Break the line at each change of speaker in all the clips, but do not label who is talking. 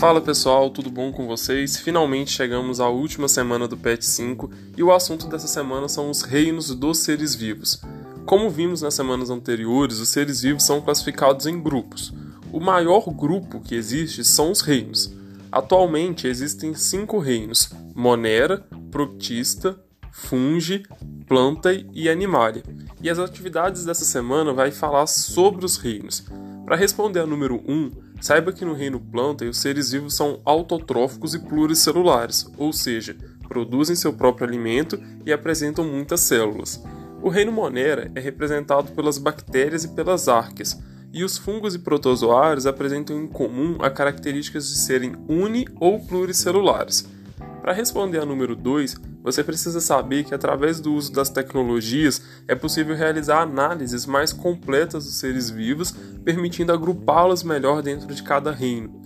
Fala pessoal, tudo bom com vocês? Finalmente chegamos à última semana do PET 5 e o assunto dessa semana são os reinos dos seres vivos. Como vimos nas semanas anteriores, os seres vivos são classificados em grupos. O maior grupo que existe são os reinos. Atualmente existem cinco reinos: Monera, Proctista, Fungi, Planta e Animalia. E as atividades dessa semana vai falar sobre os reinos. Para responder a número 1, um, saiba que no reino planta os seres vivos são autotróficos e pluricelulares, ou seja, produzem seu próprio alimento e apresentam muitas células. O reino Monera é representado pelas bactérias e pelas árqueas, e os fungos e protozoários apresentam em comum a características de serem uni ou pluricelulares. Para responder a número 2, você precisa saber que através do uso das tecnologias é possível realizar análises mais completas dos seres vivos, permitindo agrupá-los melhor dentro de cada reino.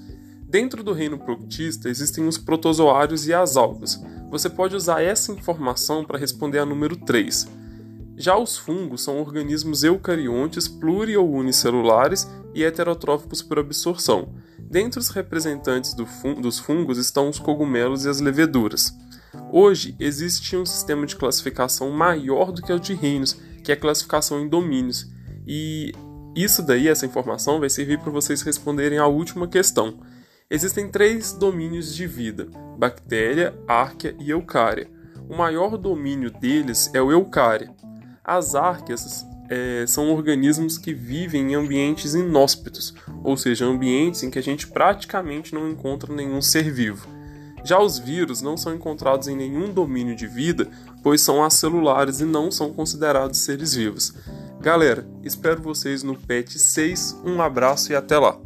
Dentro do reino proctista existem os protozoários e as algas. Você pode usar essa informação para responder a número 3. Já os fungos são organismos eucariontes pluri ou unicelulares e heterotróficos por absorção. Dentre os representantes do fun dos fungos estão os cogumelos e as leveduras. Hoje existe um sistema de classificação maior do que o de reinos, que é a classificação em domínios. E isso daí, essa informação, vai servir para vocês responderem à última questão. Existem três domínios de vida: bactéria, árquea e eucária. O maior domínio deles é o eucária. As árqueas é, são organismos que vivem em ambientes inóspitos, ou seja, ambientes em que a gente praticamente não encontra nenhum ser vivo. Já os vírus não são encontrados em nenhum domínio de vida, pois são acelulares e não são considerados seres vivos. Galera, espero vocês no PET 6. Um abraço e até lá!